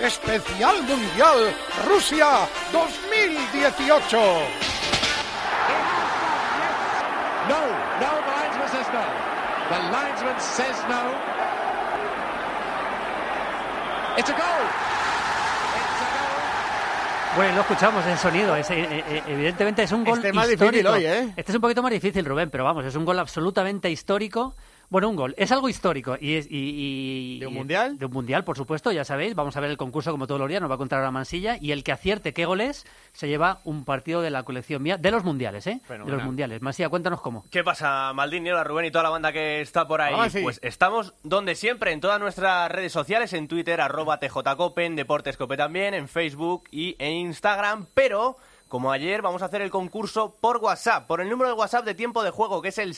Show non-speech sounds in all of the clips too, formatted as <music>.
especial mundial Rusia 2018. No, no, the linesman says no. The linesman says no. It's a goal. It's a goal. Bueno, lo escuchamos en sonido. Es, eh, eh, evidentemente es un gol Este más histórico. difícil hoy, ¿eh? Este es un poquito más difícil, Rubén, pero vamos, es un gol absolutamente histórico. Bueno, un gol. Es algo histórico. Y es, y, y- ¿De un y- mundial? De un mundial, por supuesto, ya sabéis. Vamos a ver el concurso como todos los días, nos va a contar ahora Mansilla. Y el que acierte qué gol es, se lleva un partido de la colección mía, de los mundiales, ¿eh? De los mundiales. Mansilla, cuéntanos cómo. ¿Qué pasa, Maldini, hola Rubén y toda la banda que está por ahí? Sí. Pues estamos donde siempre, en todas nuestras redes sociales, en Twitter, arroba TJCope, en Deportes Cope también, en Facebook y en Instagram, pero... Como ayer, vamos a hacer el concurso por WhatsApp, por el número de WhatsApp de tiempo de juego, que es el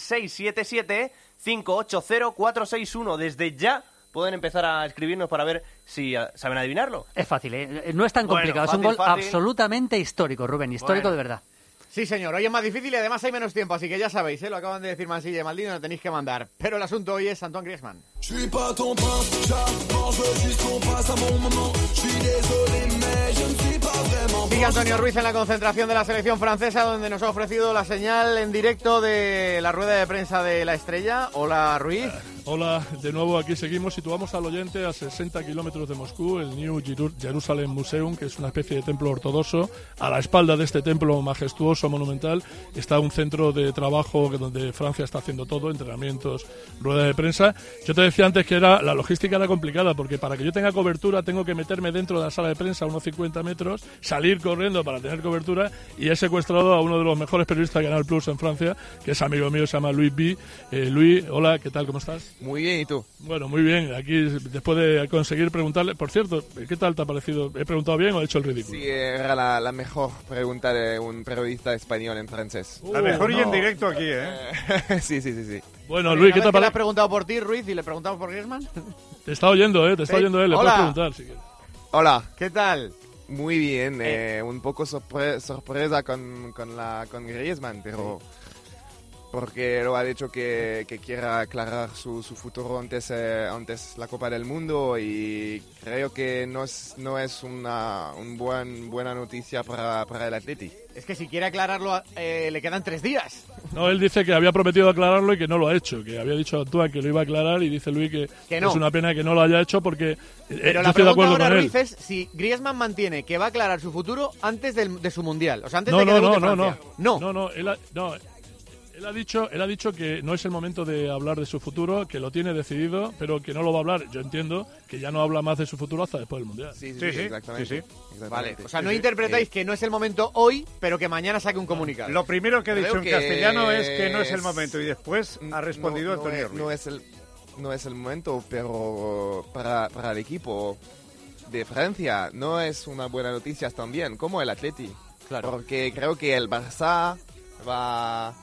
677-580-461. Desde ya pueden empezar a escribirnos para ver si ah, saben adivinarlo. Es fácil, ¿eh? No es tan Bueno, complicado. es un gol fácil. absolutamente histórico, Rubén. Histórico Bueno. de verdad. Sí, señor. Hoy es más difícil y además hay menos tiempo, así que ya sabéis, ¿eh? lo acaban de decir Mansilla y Maldini, no tenéis que mandar. Pero el asunto hoy es Antoine Griezmann. Je suis pas ton prince, j'avance, je veux juste qu'on passe un bon moment. Je suis désolé, mais je ne suis pas vraiment Sigue Antonio Ruiz en la concentración de la selección francesa, donde nos ha ofrecido la señal en directo de la rueda de prensa de la estrella. Hola, Ruiz. Hola, de nuevo aquí seguimos. Situamos al oyente a 60 kilómetros de Moscú, el New Jeru- Jerusalem Museum, que es una especie de templo ortodoxo. A la espalda de este templo majestuoso, monumental, está un centro de trabajo donde Francia está haciendo todo, entrenamientos, rueda de prensa. Yo te decía antes que era la logística era complicada, porque para que yo tenga cobertura tengo que meterme dentro de la sala de prensa a unos 50 metros, salir corriendo para tener cobertura, y he secuestrado a uno de los mejores periodistas de Canal Plus en Francia, que es amigo mío, se llama Luis B. Eh, Luis, hola, ¿qué tal? ¿Cómo estás? Muy bien, ¿y tú? Bueno, muy bien. Aquí, después de conseguir preguntarle, por cierto, ¿qué tal te ha parecido? ¿He preguntado bien o he hecho el ridículo? Sí, era la, la mejor pregunta de un periodista español en francés. Uh, La mejor y en no. directo aquí, ¿eh? <laughs> sí, sí, sí, sí. Bueno, Luis, ¿qué te que le ha parecido? preguntado por ti, Ruiz, y le preguntamos por Griezmann. <laughs> Te está oyendo, ¿eh? Te está Sí. oyendo él. Le Hola. puedes preguntar si quieres. Hola, ¿Qué tal? muy bien. eh, un poco sorpre- sorpresa con, con, la, con Griezmann, pero porque lo ha dicho que, que quiera aclarar su, su futuro antes, eh, antes la Copa del Mundo y creo que no es, no es una un buen, buena noticia para, para el Atleti. Es que si quiere aclararlo, eh, le quedan tres días. No, él dice que había prometido aclararlo y que no lo ha hecho. Que había dicho a Antoine que lo iba a aclarar y dice Luis que, Que no. es una pena que no lo haya hecho porque eh, Pero yo la estoy de pregunta acuerdo ahora, con él. Ruiz, es si Griezmann mantiene que va a aclarar su futuro antes del- de su Mundial. O sea, antes No, de que no, no, no, no. No. No, no, él ha, no, él ha dicho, él ha dicho que no es el momento de hablar de su futuro, que lo tiene decidido, pero que no lo va a hablar. Yo entiendo que ya no habla más de su futuro hasta después del mundial. Sí, sí, Sí, sí, exactamente. sí, sí. Vale, Exactamente. o sea, no interpretáis que no es el momento hoy, pero que mañana saque un comunicado. Lo primero que ha Creo dicho en que castellano es que no es el es- momento y después ha respondido no, no Antonio es, Ruiz. no es el no es el momento pero para, para el equipo de Francia no es una buena noticia también como el Atleti Claro. porque creo que el Barça va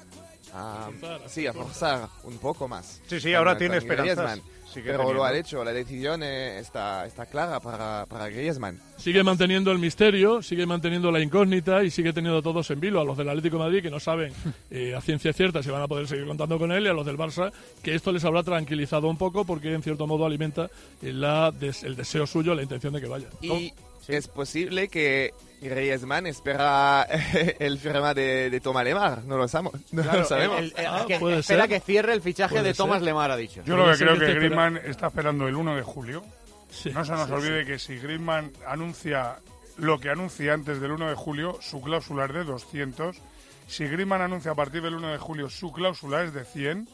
a, sí, a forzar un poco más Sí, sí, con- ahora con tiene esperanzas. Sigue pero lo ha hecho la decisión eh, está, está clara para, para Griezmann Sigue manteniendo el misterio, sigue manteniendo la incógnita y sigue teniendo a todos en vilo. A los del Atlético de Madrid que no saben <laughs> eh, a ciencia cierta si van a poder seguir contando con él y a los del Barça que esto les habrá tranquilizado un poco porque en cierto modo alimenta la des- el deseo suyo, la intención de que vaya. y es posible que Griezmann espera <laughs> el firma de, de Thomas Lemar no lo, sabemos no Claro, lo sabemos el- el- Ah, que puede espera ser. que cierre el fichaje de ser. Thomas Lemar, ha dicho. Yo lo que creo que Griezmann está esperando el 1 de julio. Sí, No se nos sí, olvide que si Griezmann anuncia lo que anuncia antes del 1 de julio, su cláusula es de 200. Si Griezmann anuncia a partir del 1 de julio, su cláusula es de 100.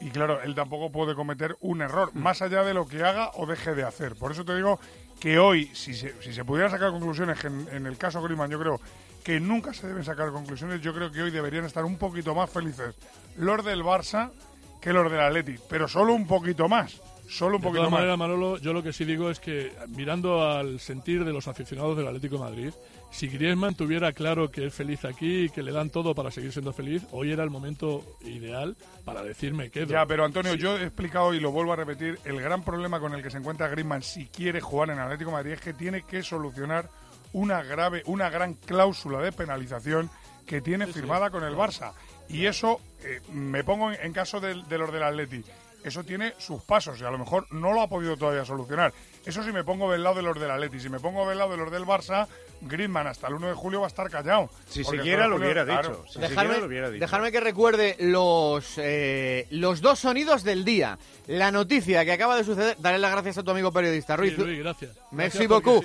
Y claro, él tampoco puede cometer un error, más allá de lo que haga o deje de hacer. Por eso te digo que hoy, si se, si se pudieran sacar conclusiones, que en, el caso Griezmann yo creo que nunca se deben sacar conclusiones, yo creo que hoy deberían estar un poquito más felices los del Barça que los del Atleti, pero solo un poquito más. Solo un De poquito todas más. maneras, Manolo, yo lo que sí digo es que mirando al sentir de los aficionados del Atlético de Madrid, si Griezmann tuviera claro que es feliz aquí y que le dan todo para seguir siendo feliz, hoy era el momento ideal para decirme quedo. Ya, pero Antonio, yo he explicado y lo vuelvo a repetir, el gran problema con el que se encuentra Griezmann si quiere jugar en Atlético de Madrid es que tiene que solucionar una grave, una gran cláusula de penalización que tiene firmada con el Barça. Y eso, eh, me pongo en, en caso del- de, los del Atleti, eso tiene sus pasos y a lo mejor no lo ha podido todavía solucionar. Eso si me pongo del lado de los del Atleti, si me pongo del lado de los del Barça, Griezmann hasta el 1 de julio va a estar callado. Si el lo hubiera julio- dicho. claro. Si Dejarme, lo hubiera dicho. dejarme que recuerde los, eh, los dos sonidos del día. La noticia que acaba de suceder. Daré las gracias a tu amigo periodista, Ruiz. Sí, Luis, gracias. Merci Gracias beaucoup.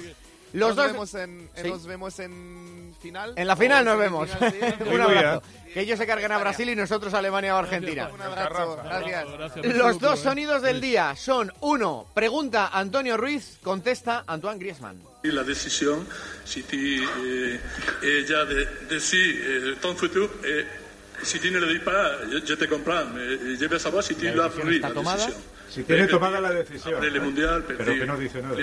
Los nos, dos. vemos en, Sí. nos vemos en final. En la final ¿O nos vemos. semifinal? Sí. <laughs> Un abrazo. Que ellos se carguen a Brasil y nosotros a Alemania o Argentina. Un abrazo. Gracias. Gracias, Los dos sonidos del día son uno, pregunta Antonio Ruiz, contesta Antoine Griezmann. La décision, si tu eh, ella de, decide eh, ton futuro, eh, si tu ne le dis pas, je, je te comprends, mais je veux savoir si tu La decisión la tomada. décision. Si tiene Eh, tomada la decisión. Après le mondial, Pero que no dice nada.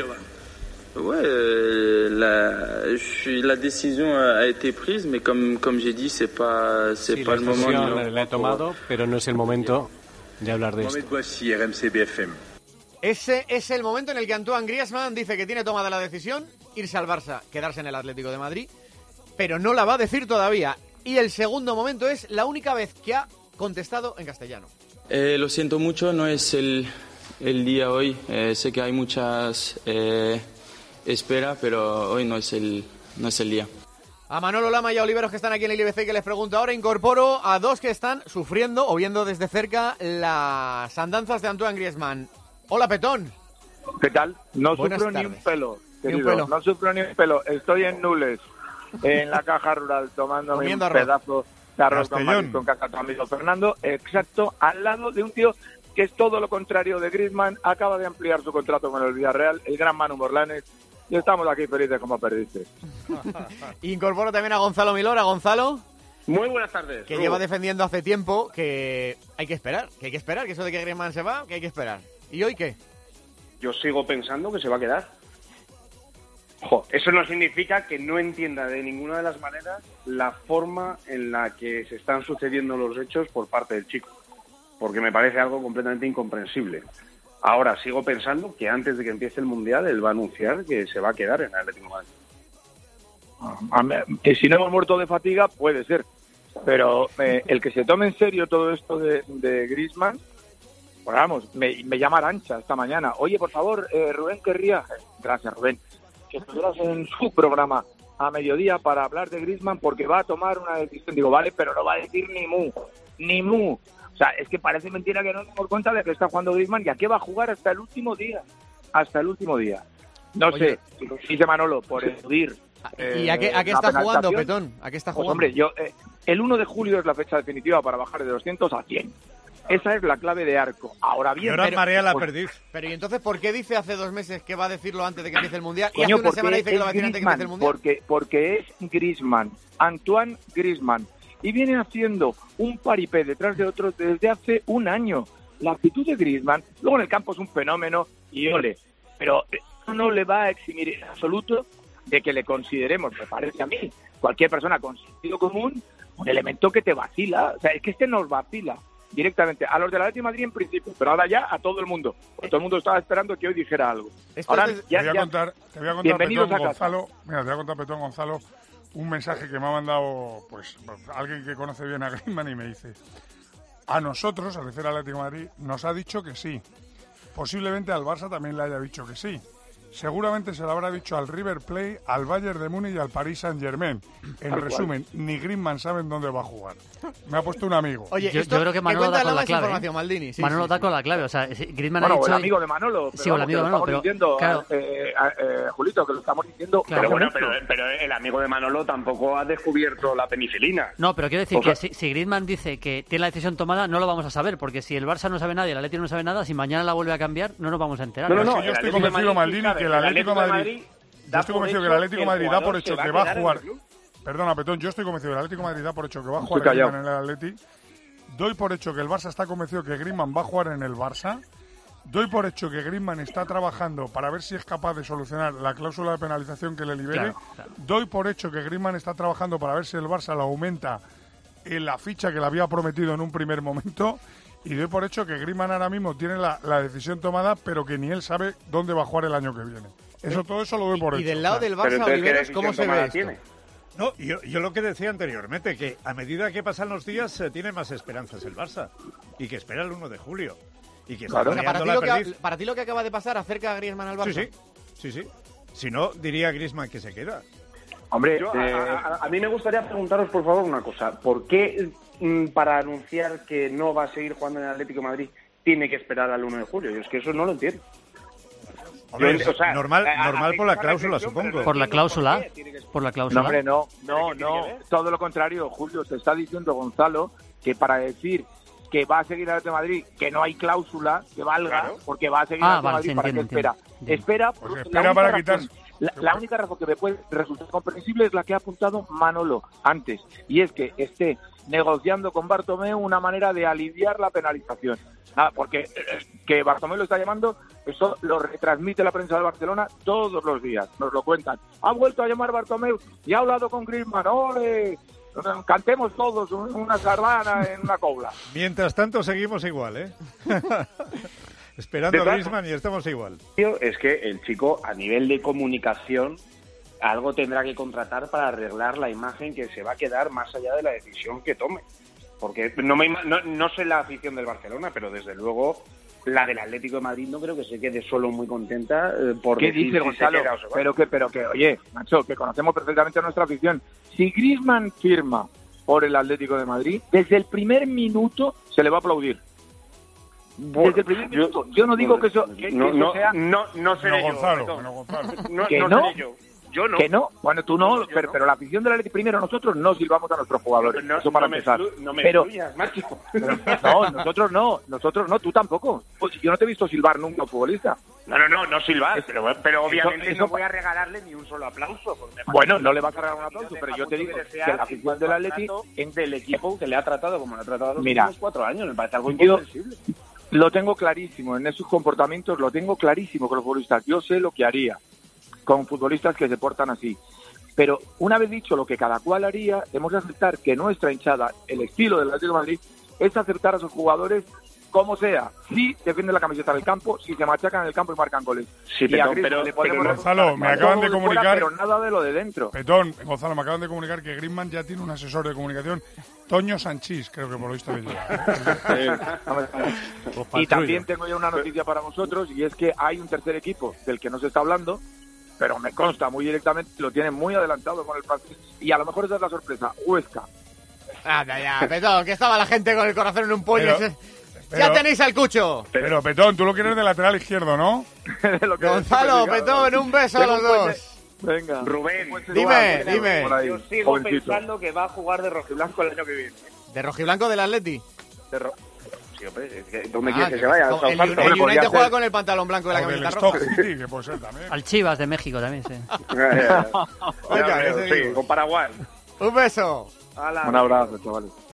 Ouais, euh, la, je la décision a a été prise, mais comme, comme j'ai dit, c'est pas, c'est Sí, pas la le moment. le- la he tomado, pero no es el momento de hablar de esto. RMC BFM. Ese es el momento en el que Antoine Griezmann dice que tiene tomada la decisión, irse al Barça, quedarse en el Atlético de Madrid, pero no la va a decir todavía. Y el segundo momento es la única vez que ha contestado en castellano. Eh, lo siento mucho, no es el, el día hoy. Eh, sé que hay muchas eh, espera, pero hoy no es el, no es el día. A Manolo Lama y a Oliveros que están aquí en el IBC que les pregunto ahora, incorporo a dos que están sufriendo o viendo desde cerca las andanzas de Antoine Griezmann. Hola, Petón. ¿Qué tal? No Buenas sufro ni un pelo, Ni un pelo. No sufro ni un pelo. Estoy en Nules, en la caja rural, tomándome Comiendo un arroz. pedazo de arroz con Castellón. maíz con amigo Fernando, exacto, al lado de un tío que es todo lo contrario de Griezmann. Acaba de ampliar su contrato con el Villarreal, el gran Manu Morlanes. Y estamos aquí felices como perdiste. <laughs> Incorporo también a Gonzalo Milor, a Gonzalo, Muy buenas tardes. que lleva defendiendo hace tiempo que hay que esperar, que hay que esperar, que eso de que Griezmann se va, que hay que esperar. ¿Y hoy qué? Yo sigo pensando que se va a quedar. Jo, eso no significa que no entienda de ninguna de las maneras la forma en la que se están sucediendo los hechos por parte del chico. Porque me parece algo completamente incomprensible. Ahora sigo pensando que antes de que empiece el Mundial él va a anunciar que se va a quedar en Atlético de Madrid. A mí- que si no hemos muerto de fatiga, puede ser. Pero eh, el que se tome en serio todo esto de, de Griezmann, pues vamos, me, me llama Arancha esta mañana. Oye, por favor, eh, Rubén querría, gracias Rubén, que estuvieras en su programa a mediodía para hablar de Griezmann porque va a tomar una decisión. Digo, vale, pero no va a decir ni mu, ni mu. O sea, es que parece mentira que no nos damos cuenta de que está jugando Griezmann y a qué va a jugar hasta el último día. Hasta el último día. No Oye. sé, dice Manolo, por eludir. ¿Y a qué, a qué la está jugando. Petón? ¿A qué está Pues jugando? hombre, yo, eh, el 1 de julio es la fecha definitiva para bajar de 200 a 100. Esa es la clave de arco. Ahora bien, Y ahora pero- marea la pues, perdiz. Pero ¿y entonces por qué dice hace dos meses que va a decirlo antes de que empiece el Mundial? y hace una semana dice que lo va a decir antes de que empiece el Mundial. Porque, porque es Griezmann, Antoine Griezmann. Y viene haciendo un paripé detrás de otro desde hace un año. La actitud de Griezmann, luego en el campo es un fenómeno y ole. Pero no le va a eximir en absoluto de que le consideremos, me parece a mí, cualquier persona con sentido común, un elemento que te vacila. O sea, es que este nos vacila directamente. A los de la Atlético de Madrid en principio, pero ahora ya a todo el mundo. Porque todo el mundo estaba esperando que hoy dijera algo. Ahora te, ya- voy a contar, te voy a contar, Petón. Gonzalo, mira, te voy a contar, Petón, Gonzalo, un mensaje que me ha mandado pues alguien que conoce bien a Griezmann y me dice, a nosotros, al decir Atlético de Madrid, nos ha dicho que sí. Posiblemente al Barça también le haya dicho que sí. Seguramente se lo habrá dicho al River Plate, al Bayern de Múnich y al Paris Saint Germain. En resumen, ni Griezmann saben dónde va a jugar. Me ha puesto un amigo. Oye, yo, yo creo que Manolo da con la clave. ¿eh? Maldini. Sí, Manolo sí, da sí. con la clave. O sea, Griezmann Bueno, ha dicho. el amigo de Manolo. Pero Sí, o el amigo de lo Manolo, pero. estamos diciendo, claro, eh, eh, Julito, que lo estamos diciendo. Claro. pero bueno, pero, pero el amigo de Manolo tampoco ha descubierto la penicilina. No, pero quiero decir O sea- que si, si Griezmann dice que tiene la decisión tomada, no lo vamos a saber, porque si el Barça no sabe nada y el Atlético no sabe nada, si mañana la vuelve a cambiar, no nos vamos a enterar. No, no, no, yo estoy convencido, Maldini, que el Atlético de Madrid... Yo estoy convencido que el Atlético de Madrid da por hecho que va a jugar... Perdona, Petón, yo estoy convencido que el Atlético de Madrid da por hecho que va a jugar en el Atleti. Doy por hecho que el Barça está convencido que Griezmann va a jugar en el Barça. Doy por hecho que Griezmann está trabajando para ver si es capaz de solucionar la cláusula de penalización que le libere. Claro, claro. Doy por hecho que Griezmann está trabajando para ver si el Barça lo aumenta en la ficha que le había prometido en un primer momento. Y doy por hecho que Griezmann ahora mismo tiene la, la decisión tomada, pero que ni él sabe dónde va a jugar el año que viene. Eso, todo eso lo doy por Y hecho. del lado del Barça, Oliveros, ¿cómo se ve esto? No, yo, yo lo que decía anteriormente, que a medida que pasan los días se tiene más esperanzas el Barça y que espera el 1 de julio. y que Claro. está para, ti lo que, para ti lo que acaba de pasar acerca a Griezmann al Barça. Sí, sí, sí, sí. Si no, diría Griezmann que se queda. Hombre, Yo, eh, a, a- a mí me gustaría preguntaros, por favor, una cosa. ¿Por qué para anunciar que no va a seguir jugando en el Atlético de Madrid tiene que esperar al 1 de julio? Yo es que eso no lo entiendo. Hombre, o sea, normal, a- a- normal por la cláusula, supongo. no Por la cláusula. qué Por la No, cláusula. hombre, no, no, ¿Qué tiene no. ver? Todo lo contrario, Julio. Te está diciendo Gonzalo que para decir que va a seguir al Atlético de Madrid, que no hay cláusula que valga, Claro. porque va a seguir Ah, al vale, Madrid, sí, ¿para entiendo, qué espera? entiendo. Espera, Pues porque espera la única para razón- quitar- La, la única razón que me puede resultar comprensible es la que ha apuntado Manolo antes, y es que esté negociando con Bartomeu una manera de aliviar la penalización. Ah, porque eh, que Bartomeu lo está llamando, eso lo retransmite la prensa de Barcelona todos los días, nos lo cuentan. Ha vuelto a llamar Bartomeu y ha hablado con Griezmann, ¡ole! Cantemos todos un- una sardana en una cobla. <laughs> Mientras tanto, seguimos igual, ¿eh? <laughs> Esperando a Griezmann y estamos igual. Es que el chico, a nivel de comunicación, algo tendrá que contratar para arreglar la imagen que se va a quedar más allá de la decisión que tome. Porque no, me, ima- no, no sé la afición del Barcelona, pero desde luego la del Atlético de Madrid no creo que se quede solo muy contenta eh, por ¿Qué decir dice si se Gonzalo? queda o se va. Pero que, pero que, oye, macho, que conocemos perfectamente a nuestra afición. Si Griezmann firma por el Atlético de Madrid, desde el primer minuto se le va a aplaudir. Bueno, desde el primer minuto. Yo, no digo que eso, que, que no, eso no, sea... no, no seré No, yo. Gonzalo, no, Gonzalo. No, ¿Que no no? seré yo. Yo no. Que no, bueno, tú no, pero, no. pero la afición del Atlético, primero nosotros no silbamos a nuestros jugadores, No, eso para me empezar. no me pero, excluyas, macho. pero- no, nosotros no, nosotros no, tú tampoco. Pues yo no te he visto silbar nunca futbolista. No, no, no, no silbar, pero, pero obviamente eso- no voy a regalarle ni un solo aplauso. Bueno, no le vas a regalar un la aplauso, pero yo te digo que la afición del Atleti trato del equipo que le ha tratado como le ha tratado los Mira, últimos cuatro años. Me parece algo incomprensible. Lo tengo clarísimo, en esos comportamientos lo tengo clarísimo con los futbolistas. Yo sé lo que haría con futbolistas que se portan así. Pero una vez dicho lo que cada cual haría, hemos de aceptar que nuestra hinchada, el estilo del Atlético de Madrid, es aceptar a sus jugadores como sea. Si defienden la camiseta del campo, si se machacan en el campo y marcan goles. Sí, Y pero- pero- Gonzalo, me acaban de fuera, comunicar- pero nada de lo de dentro. Petón, Gonzalo, me acaban de comunicar que Griezmann ya tiene un asesor de comunicación, Toño Sanchís, creo que por lo visto <laughs> Y también tengo ya una noticia para vosotros y es que hay un tercer equipo del que no se está hablando, pero me consta muy directamente, lo tienen muy adelantado con el francés y a lo mejor esa es la sorpresa, Huesca. Anda ya, Petón, que estaba la gente con el corazón en un pollo. Pero- ese- pero- ya tenéis al cucho. Pero Petón, tú lo quieres de lateral izquierdo, ¿no? <laughs> De lo que- Gonzalo, Petón, un beso a los dos. Venga. Rubén, Dime, dime. Yo sigo jovencito. pensando que va a jugar de rojiblanco el año que viene. De rojiblanco del Atleti. De ro- Sí, hombre, es que ¿dónde Ah, quieres que se vaya? el, United ser. juega con el pantalón blanco de la camiseta roja. City, que puede ser también. Al Chivas de México también, sí. <laughs> Con Paraguay. Un beso. Un abrazo, chavales.